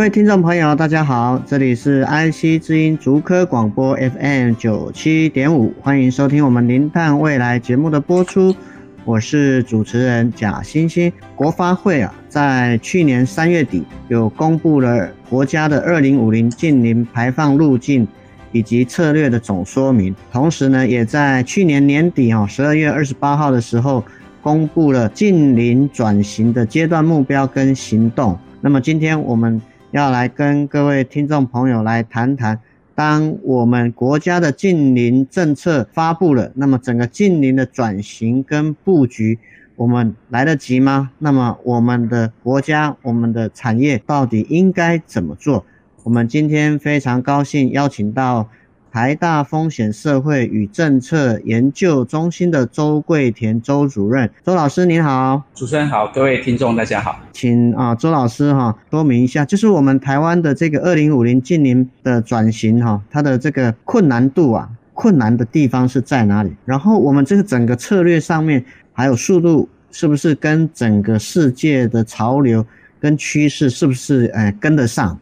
各位听众朋友，大家好，这里是 IC 之音竹科广播 FM 九七点五，欢迎收听我们零碳未来节目的播出，我是主持人贾欣欣。国发会啊，在去年三月底有公布了国家的二零五零近零排放路径以及策略的总说明，同时呢，也在去年年底哦，十二月二十八号的时候公布了近零转型的阶段目标跟行动。那么今天我们要来跟各位听众朋友来谈谈，当我们国家的近邻政策发布了，那么整个近邻的转型跟布局，我们来得及吗？那么我们的国家、我们的产业到底应该怎么做？我们今天非常高兴邀请到。台大风险社会与政策研究中心的周桂田周主任，周老师您好，主持人好，各位听众大家好，请啊周老师哈说明一下，就是我们台湾的这个二零五零近零的转型哈，它的这个困难度啊，困难的地方是在哪里？然后我们这个整个策略上面还有速度，是不是跟整个世界的潮流跟趋势是不是呃跟得上？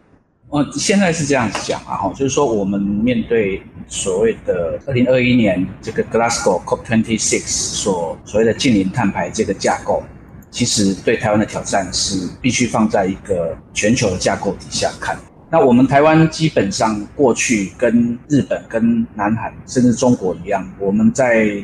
哦，现在是这样子讲啊，哈，就是说我们面对所谓的二零二一年这个 Glasgow COP26 所所谓的净零碳排这个架构，其实对台湾的挑战是必须放在一个全球的架构底下看。那我们台湾基本上过去跟日本、跟南韩甚至中国一样，我们在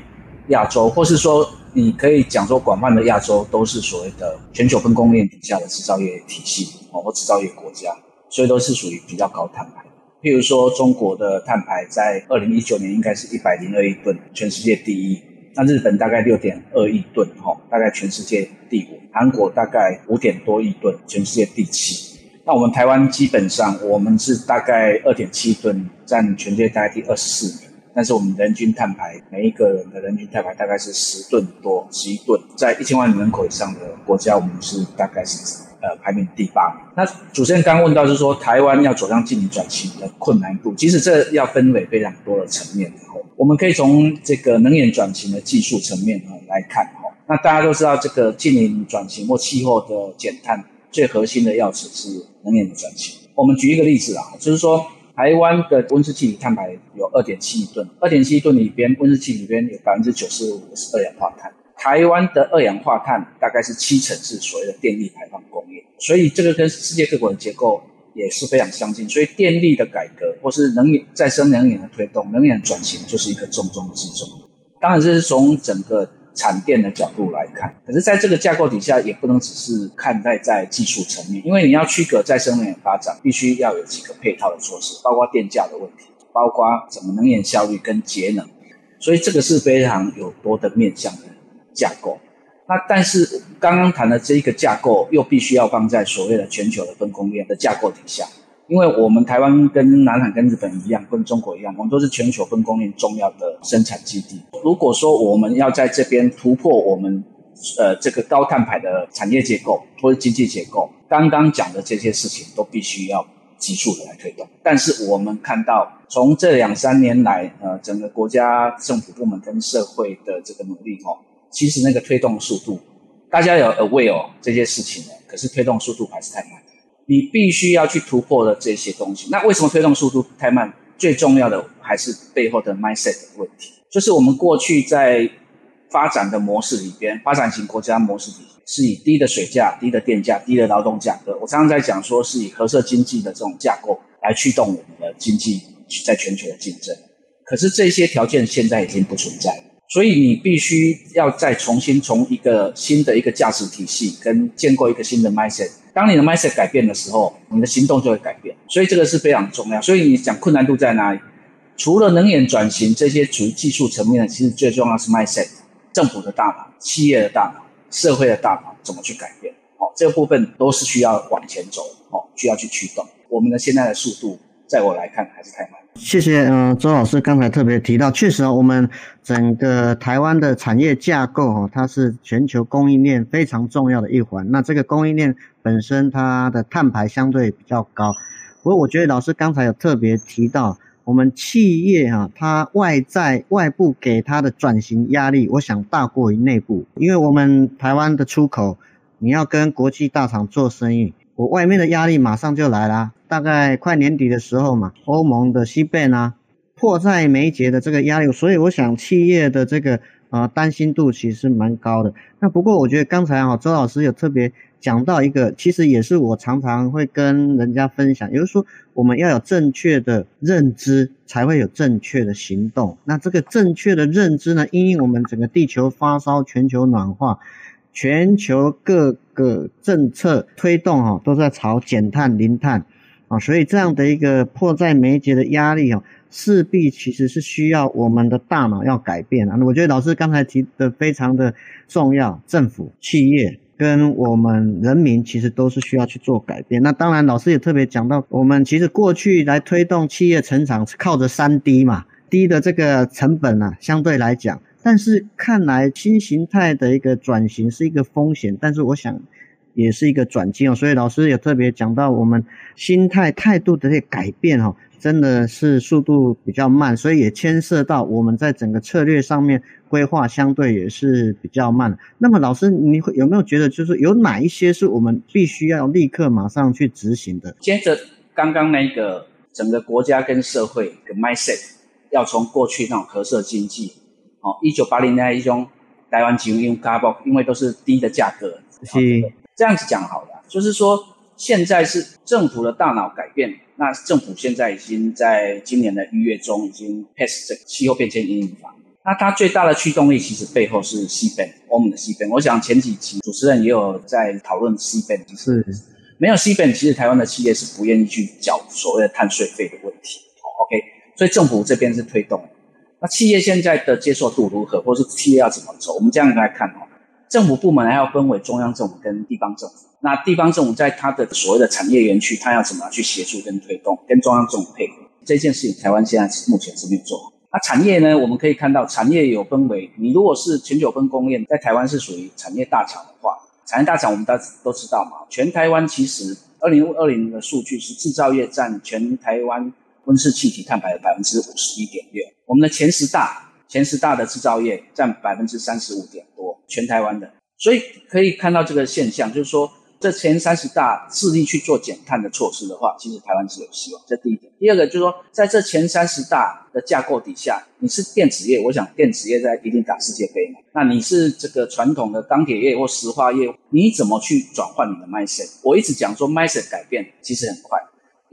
亚洲，或是说你可以讲说广泛的亚洲，都是所谓的全球分工链底下的制造业体系哦，或制造业国家。所以都是属于比较高碳排，譬如说中国的碳排在二零一九年应该是一百零二亿吨，全世界第一。那日本大概六点二亿吨，哈，大概全世界第五。韩国大概五点多亿吨，全世界第七。那我们台湾基本上我们是大概二点七吨，占全世界大概第二十四名。但是我们人均碳排，每一个人的人均碳排大概是十吨多，十一吨。在一千万人口以上的国家，我们是大概是。呃，排名第八。那主持人刚问到，是说台湾要走向净零转型的困难度，其实这要分为非常多的层面。我们可以从这个能源转型的技术层面来看。那大家都知道，这个净零转型或气候的减碳，最核心的钥匙是能源的转型。我们举一个例子啊，就是说台湾的温室气体碳排有二点七亿吨，二点七亿吨里边温室气体里边有百分之九十五是二氧化碳。台湾的二氧化碳大概是七成是所谓的电力排放工，所以这个跟世界各国的结构也是非常相近。所以电力的改革或是能源再生能源的推动，能源转型就是一个重中之重。当然这是从整个产电的角度来看，可是在这个架构底下，也不能只是看待在技术层面，因为你要区隔再生能源发展，必须要有几个配套的措施，包括电价的问题，包括怎么能源效率跟节能，所以这个是非常有多的面向的。架构，那但是刚刚谈的这一个架构又必须要放在所谓的全球的分工链的架构底下，因为我们台湾跟南海、跟日本一样，跟中国一样，我们都是全球分工链重要的生产基地。如果说我们要在这边突破我们呃这个高碳排的产业结构或者经济结构，刚刚讲的这些事情都必须要急速的来推动。但是我们看到从这两三年来，呃，整个国家政府部门跟社会的这个努力，哦。其实那个推动速度，大家有 aware 这些事情的，可是推动速度还是太慢。你必须要去突破的这些东西，那为什么推动速度太慢？最重要的还是背后的 mindset 的问题，就是我们过去在发展的模式里边，发展型国家模式里是以低的水价、低的电价、低的劳动价格。我常常在讲说，是以合社经济的这种架构来驱动我们的经济在全球的竞争。可是这些条件现在已经不存在了。所以你必须要再重新从一个新的一个价值体系跟建构一个新的 mindset。当你的 mindset 改变的时候，你的行动就会改变。所以这个是非常重要。所以你讲困难度在哪里？除了能源转型这些属于技术层面的，其实最重要是 mindset。政府的大脑、企业的大脑、社会的大脑怎么去改变？哦，这个部分都是需要往前走，哦，需要去驱动。我们的现在的速度，在我来看还是太慢。谢谢，嗯、周老师刚才特别提到，确实啊我们整个台湾的产业架构哦，它是全球供应链非常重要的一环。那这个供应链本身它的碳排相对比较高，不过我觉得老师刚才有特别提到，我们企业、啊，它外在外部给它的转型压力，我想大过于内部，因为我们台湾的出口，你要跟国际大厂做生意。我外面的压力马上就来啦，大概快年底的时候嘛，欧盟的 CBAM 啊，迫在眉睫的这个压力，所以我想企业的这个呃担心度其实蛮高的。那不过我觉得刚才哈周老师有特别讲到一个，其实也是我常常会跟人家分享，也就是说我们要有正确的认知，才会有正确的行动。那这个正确的认知呢，因为我们整个地球发烧，全球暖化。全球各个政策推动哈，都在朝减碳、零碳啊，所以这样的一个迫在眉睫的压力哦，势必其实是需要我们的大脑要改变啊。我觉得老师刚才提的非常的重要，政府、企业跟我们人民其实都是需要去做改变。那当然，老师也特别讲到，我们其实过去来推动企业成长是靠着三低嘛，低的这个成本啊，相对来讲。但是看来新形态的一个转型是一个风险，但是我想也是一个转机哦。所以老师也特别讲到，我们心态态度的这个改变哦，真的是速度比较慢，所以也牵涉到我们在整个策略上面规划相对也是比较慢。那么老师，你会有没有觉得，就是有哪一些是我们必须要立刻马上去执行的？接着刚刚那个整个国家跟社会的 mindset，要从过去那种褐色经济。哦，一九八零年代一种台湾金融卡包，因为都是低的价格，是这样子讲好了。就是说，现在是政府的大脑改变，那政府现在已经在今年的一月中已经 pass 这个气候变迁阴影法。那它最大的驱动力其实背后是 CBAM，欧盟的 CBAM。我想前几期主持人也有在讨论 CBAM，是没有 CBAM，其实台湾的企业是不愿意去缴所谓的碳税费的问题。OK，所以政府这边是推动。那企业现在的接受度如何，或是企业要怎么走？我们这样来看哦，政府部门还要分为中央政府跟地方政府。那地方政府在它的所谓的产业园区，它要怎么样去协助跟推动，跟中央政府配合？这件事情，台湾现在目前是没有做好。那产业呢？我们可以看到，产业有分为，你如果是全球分工业，在台湾是属于产业大厂的话，产业大厂我们大家都知道嘛，全台湾其实二零二零的数据是制造业占全台湾。温室气体碳排的百分之五十一点六，我们的前十大前十大的制造业占百分之三十五点多，全台湾的，所以可以看到这个现象，就是说这前三十大致力去做减碳的措施的话，其实台湾是有希望。这第一点，第二个就是说，在这前三十大的架构底下，你是电子业，我想电子业在一定打世界杯嘛，那你是这个传统的钢铁业或石化业，你怎么去转换你的 mindset？我一直讲说 mindset 改变其实很快。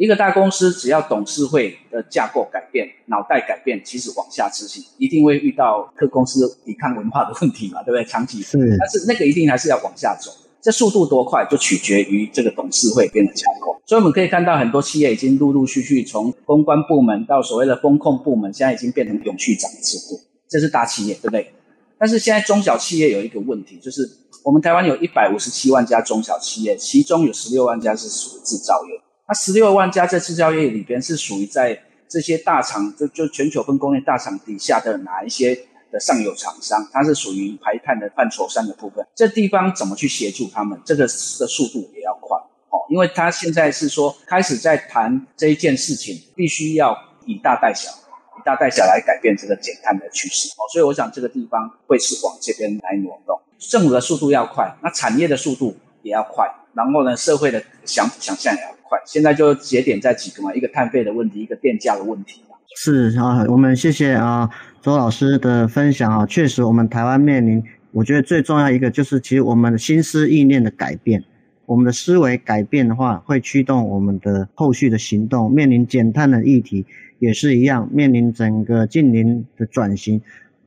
一个大公司只要董事会的架构改变、脑袋改变，其实往下执行一定会遇到各公司抵抗文化的问题嘛，对不对？长期是，但是那个一定还是要往下走。这速度多快，就取决于这个董事会变的架构。所以我们可以看到，很多企业已经陆陆续续从公关部门到所谓的风控部门，现在已经变成永续长制度。这是大企业，对不对？但是现在中小企业有一个问题，就是我们台湾有一百五十七万家中小企业，其中有十六万家是属于制造业。那十六万家在制造业里边是属于在这些大厂，就就全球分工业大厂底下的哪一些的上游厂商？它是属于排碳的范畴三的部分。这地方怎么去协助他们？这个的速度也要快哦，因为他现在是说开始在谈这一件事情，必须要以大带小，以大带小来改变这个减碳的趋势哦。所以我想这个地方会是往这边来挪动。政府的速度要快，那产业的速度也要快，然后呢，社会的想想象也要快。现在就节点在几个嘛，一个碳费的问题，一个电价的问题。是啊，我们谢谢啊周老师的分享啊，确实我们台湾面临，我觉得最重要一个就是，其实我们的心思意念的改变，我们的思维改变的话，会驱动我们的后续的行动。面临减碳的议题也是一样，面临整个近零的转型，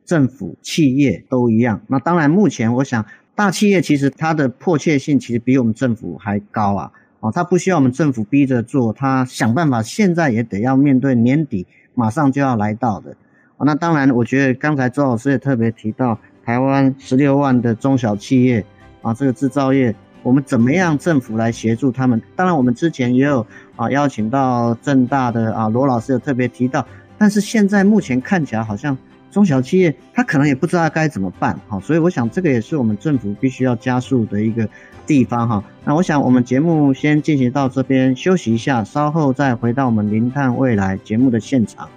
政府、企业都一样。那当然，目前我想大企业其实它的迫切性其实比我们政府还高啊。哦，他不需要我们政府逼着做，他想办法，现在也得要面对年底马上就要来到的。哦，那当然，我觉得刚才周老师也特别提到，台湾十六万的中小企业，啊，这个制造业，我们怎么样政府来协助他们？当然，我们之前也有啊邀请到正大的啊罗老师有特别提到，但是现在目前看起来好像。中小企业他可能也不知道该怎么办，好，所以我想这个也是我们政府必须要加速的一个地方哈。那我想我们节目先进行到这边，休息一下，稍后再回到我们零碳未来节目的现场。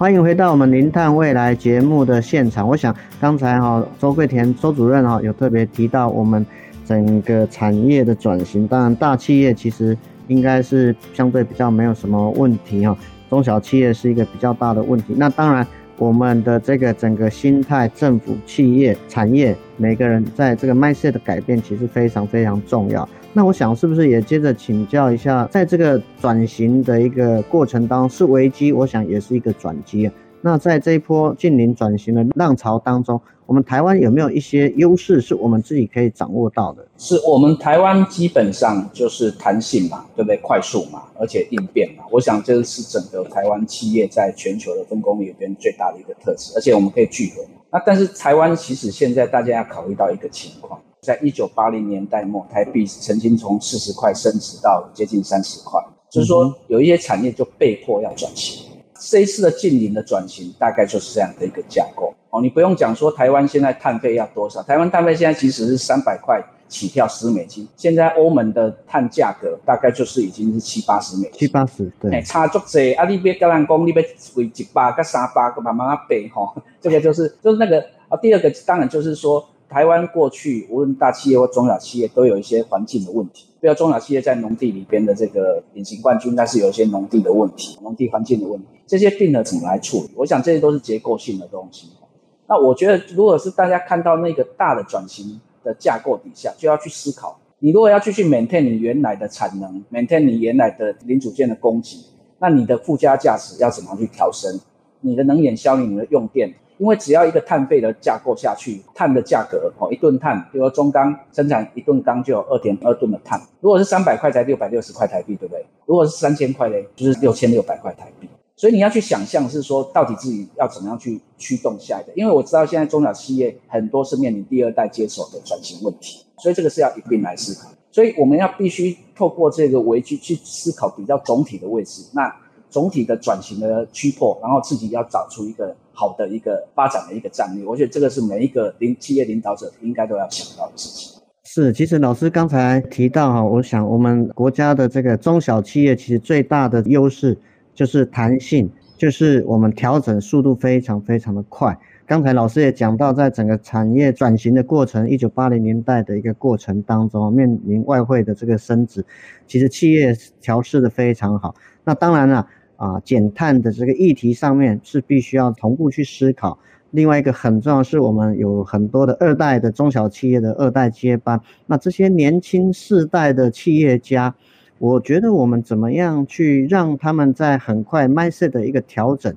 欢迎回到我们零碳未来节目的现场。我想刚才哈周桂田周主任哈有特别提到我们整个产业的转型。当然，大企业其实应该是相对比较没有什么问题哈，中小企业是一个比较大的问题。那当然，我们的这个整个心态、政府、企业、产业，每个人在这个 mindset 的改变，其实非常非常重要。那我想是不是也接着请教一下，在这个转型的一个过程当中是危机，我想也是一个转机。那在这一波近零转型的浪潮当中，我们台湾有没有一些优势是我们自己可以掌握到的？是我们台湾基本上就是弹性嘛，对不对？快速嘛，而且应变嘛。我想这是整个台湾企业在全球的分工里边最大的一个特质，而且我们可以聚合。那但是台湾其实现在大家要考虑到一个情况。在一九八零年代末，台币曾经从四十块升值到接近三十块，就是说有一些产业就被迫要转型。这一次的近邻的转型，大概就是这样的一个架构哦。你不用讲说台湾现在碳费要多少，台湾碳费现在其实是三百块起跳十美金，现在欧盟的碳价格大概就是已经是七八十美金，七八十对，欸、差足济啊！你别跟人讲，你别为一百跟三百个慢慢背吼，这个就是就是那个啊。第二个当然就是说。台湾过去无论大企业或中小企业都有一些环境的问题，比如中小企业在农地里边的这个隐形冠军，但是有一些农地的问题、农地环境的问题，这些病了怎么来处理？我想这些都是结构性的东西。那我觉得，如果是大家看到那个大的转型的架构底下，就要去思考，你如果要继续 maintain 你原来的产能，maintain 你原来的零组件的供给，那你的附加价值要怎么去调升？你的能源效率、你的用电。因为只要一个碳费的架构下去，碳的价格哦，一吨碳，比如说中钢生产一吨钢就有二点二吨的碳。如果是三百块才六百六十块台币，对不对？如果是三千块嘞，就是六千六百块台币。所以你要去想象是说，到底自己要怎么样去驱动下一个？因为我知道现在中小企业很多是面临第二代接手的转型问题，所以这个是要一并来思考。所以我们要必须透过这个危机去思考比较总体的位置。那。总体的转型的突破，然后自己要找出一个好的一个发展的一个战略，我觉得这个是每一个领企业领导者应该都要想到的事情。是，其实老师刚才提到哈，我想我们国家的这个中小企业其实最大的优势就是弹性，就是我们调整速度非常非常的快。刚才老师也讲到，在整个产业转型的过程，一九八零年代的一个过程当中，面临外汇的这个升值，其实企业调试的非常好。那当然了。啊减碳的这个议题上面是必须要同步去思考。另外一个很重要是我们有很多的二代的中小企业的二代接班，那这些年轻世代的企业家，我觉得我们怎么样去让他们在很快 mindset 的一个调整，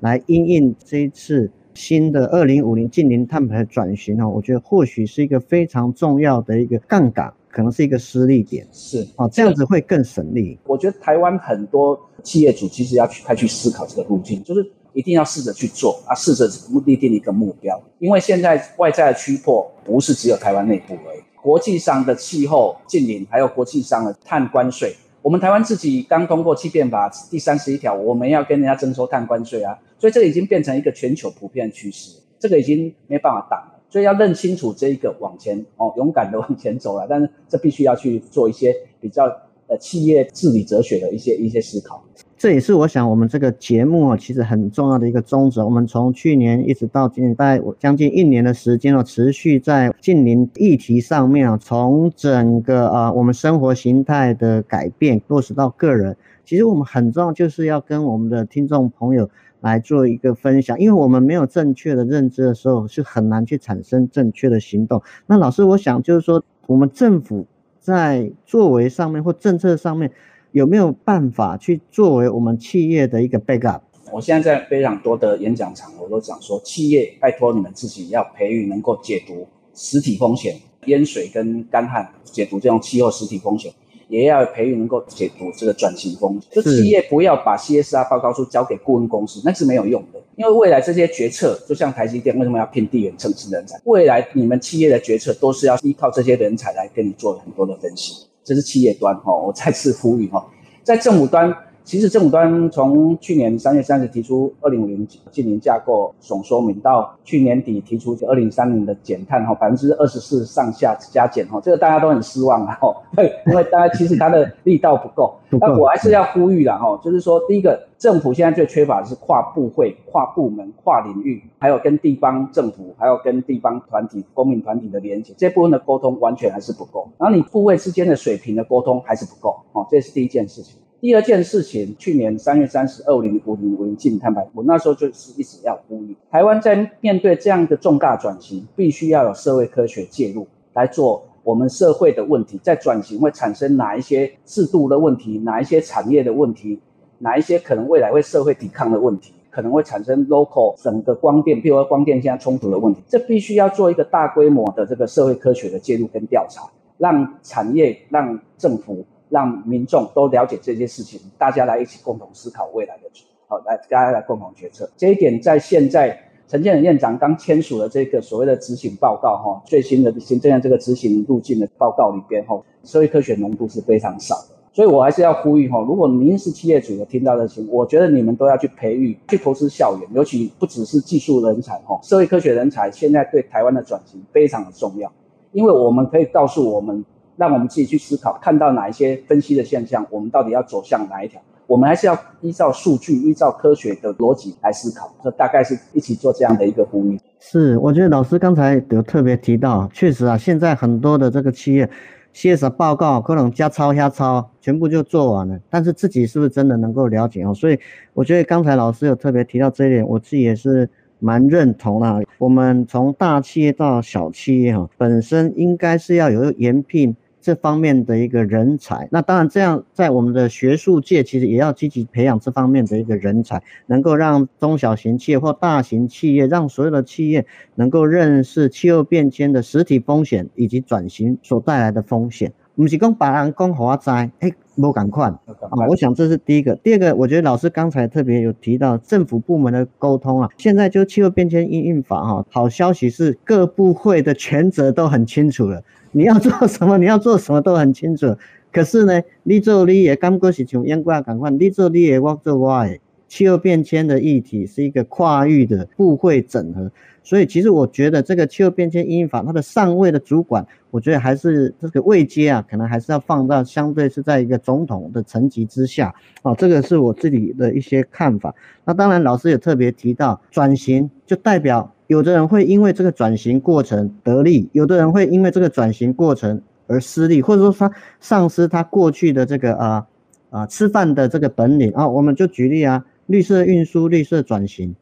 来因应这一次新的二零五零净零碳排转型哦，我觉得或许是一个非常重要的一个杠杆。可能是一个失利点，是啊，这样子会更省力。我觉得台湾很多企业主其实要去快去思考这个路径，就是一定要试着去做啊，试着立定一个目标。因为现在外在的驱迫不是只有台湾内部而已，国际上的气候近邻，还有国际上的碳关税，我们台湾自己刚通过气变法第三十一条，我们要跟人家征收碳关税啊，所以这已经变成一个全球普遍趋势，这个已经没办法挡了。所以要认清楚这一个往前哦，勇敢的往前走了，但是这必须要去做一些比较呃企业治理哲学的一些一些思考。这也是我想我们这个节目啊，其实很重要的一个宗旨。我们从去年一直到今年，大概将近一年的时间哦，持续在净零议题上面啊，从整个啊我们生活形态的改变落实到个人，其实我们很重要就是要跟我们的听众朋友。来做一个分享，因为我们没有正确的认知的时候，是很难去产生正确的行动。那老师，我想就是说，我们政府在作为上面或政策上面，有没有办法去作为我们企业的一个 backup？我现在在非常多的演讲场，我都讲说，企业拜托你们自己要培育能够解读实体风险、淹水跟干旱，解读这种气候实体风险。也要培育能够解读这个转型风险，就企业不要把 CSR 报告书交给顾问公司，那是没有用的。因为未来这些决策，就像台积电为什么要聘地缘政治人才？未来你们企业的决策都是要依靠这些人才来跟你做很多的分析。这是企业端哈，我再次呼吁哈，在政府端。其实政府端从去年三月三十提出二零五零净零架构总说明，到去年底提出二零三零的减碳哈百分之二十四上下加减哈，这个大家都很失望了哈，因为大家其实它的力道不够。那我还是要呼吁了哈，就是说第一个，政府现在最缺乏的是跨部会、跨部门、跨领域，还有跟地方政府、还有跟地方团体、公民团体的连接，这部分的沟通完全还是不够。然后你部位之间的水平的沟通还是不够哦，这是第一件事情。第二件事情，去年三月三十，二零五零五零净碳排，我那时候就是一直要呼吁，台湾在面对这样的重大转型，必须要有社会科学介入来做我们社会的问题，在转型会产生哪一些制度的问题，哪一些产业的问题，哪一些可能未来会社会抵抗的问题，可能会产生 local 整个光电，譬如说光电现在冲突的问题，这必须要做一个大规模的这个社会科学的介入跟调查，让产业，让政府。让民众都了解这些事情，大家来一起共同思考未来的，好，来大家来共同决策。这一点在现在陈建仁院长刚签署了这个所谓的执行报告哈，最新的行政院这个执行路径的报告里边哈，社会科学浓度是非常少的。所以我还是要呼吁哈，如果您是企业主有听到的情，我觉得你们都要去培育、去投资校园，尤其不只是技术人才哈，社会科学人才现在对台湾的转型非常的重要，因为我们可以告诉我们。让我们自己去思考，看到哪一些分析的现象，我们到底要走向哪一条？我们还是要依照数据、依照科学的逻辑来思考。这大概是一起做这样的一个呼吁。是，我觉得老师刚才有特别提到，确实啊，现在很多的这个企业 CS 报告可能加抄、瞎抄，全部就做完了，但是自己是不是真的能够了解哦？所以我觉得刚才老师有特别提到这一点，我自己也是蛮认同啦。我们从大企业到小企业哈，本身应该是要有延聘。这方面的一个人才，那当然这样，在我们的学术界其实也要积极培养这方面的一个人才，能够让中小型企业或大型企业，让所有的企业能够认识气候变迁的实体风险以及转型所带来的风险。不是讲别人讲给我知，哎，无同款啊。我想这是第一个，第二个，我觉得老师刚才特别有提到政府部门的沟通啊，现在就气候变迁应应法哈，好消息是各部会的权责都很清楚了。你要做什么？你要做什么都很清楚。可是呢，你做你的，感觉是像烟挂同款，你做你的，我做我的。气候变迁的议题是一个跨域的部会整合，所以其实我觉得这个气候变迁因应法它的上位的主管，我觉得还是这个位阶啊，可能还是要放到相对是在一个总统的层级之下。哦，这个是我自己的一些看法。那当然，老师也特别提到转型，就代表。有的人会因为这个转型过程得利，有的人会因为这个转型过程而失利，或者说他丧失他过去的这个啊啊、吃饭的这个本领啊。我们就举例啊，绿色运输、绿色转型，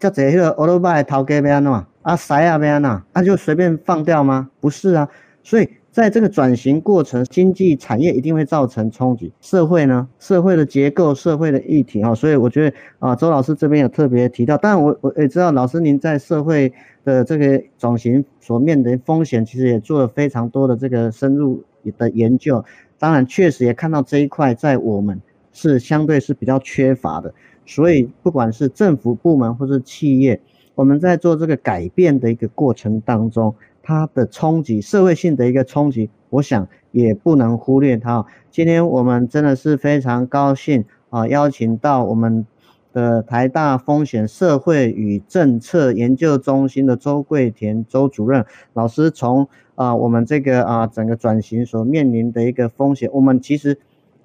叫这个欧罗巴头家要安怎啊，塞啊要安怎，那就随便放掉吗？不是啊，所以。在这个转型过程，经济产业一定会造成冲击。社会呢，社会的结构、社会的议题啊，所以我觉得啊，周老师这边有特别提到。当然，我我也知道，老师您在社会的这个转型所面临风险，其实也做了非常多的这个深入的研究。当然，确实也看到这一块在我们是相对是比较缺乏的。所以，不管是政府部门或是企业，我们在做这个改变的一个过程当中。它的冲击，社会性的一个冲击，我想也不能忽略它。今天我们真的是非常高兴啊，邀请到我们的台大风险社会与政策研究中心的周桂田周主任老师，从啊我们这个啊整个转型所面临的一个风险，我们其实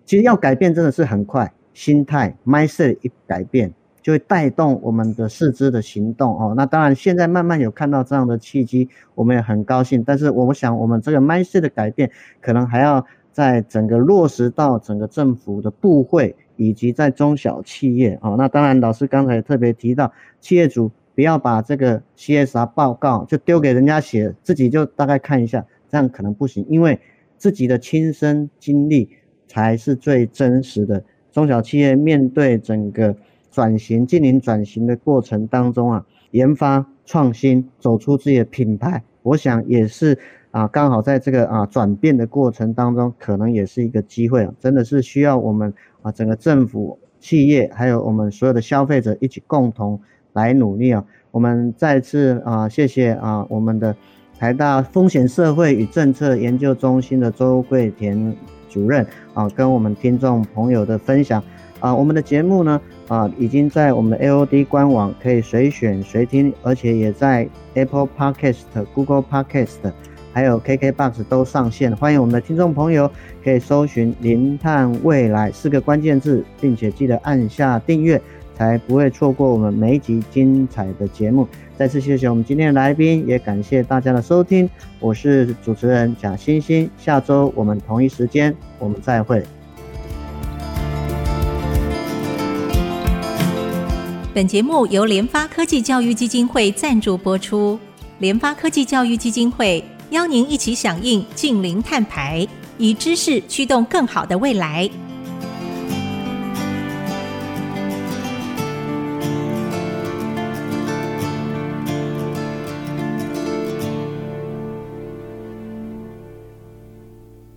其实要改变真的是很快，心态 mindset 一改变。就会带动我们的四肢的行动哦。那当然，现在慢慢有看到这样的契机，我们也很高兴。但是，我想我们这个 mindset 的改变，可能还要在整个落实到整个政府的部会，以及在中小企业哦。那当然，老师刚才特别提到，企业主不要把这个 CSR 报告就丢给人家写，自己就大概看一下，这样可能不行，因为自己的亲身经历才是最真实的。中小企业面对整个转型、净零转型的过程当中啊，研发创新，走出自己的品牌，我想也是啊，刚好在这个啊转变的过程当中，可能也是一个机会啊，真的是需要我们啊整个政府、企业，还有我们所有的消费者一起共同来努力啊。我们再次啊，谢谢啊我们的台大风险社会与政策研究中心的周桂田主任啊，跟我们听众朋友的分享。啊，我们的节目呢，啊，已经在我们的 AOD 官网可以随选随听，而且也在 Apple Podcast、Google Podcast，还有 KKBox 都上线。欢迎我们的听众朋友可以搜寻“零碳未来”四个关键字，并且记得按下订阅，才不会错过我们每一集精彩的节目。再次谢谢我们今天的来宾，也感谢大家的收听。我是主持人贾欣欣，下周我们同一时间我们再会。本节目由联发科技教育基金会赞助播出。联发科技教育基金会邀您一起响应近零碳排，以知识驱动更好的未来。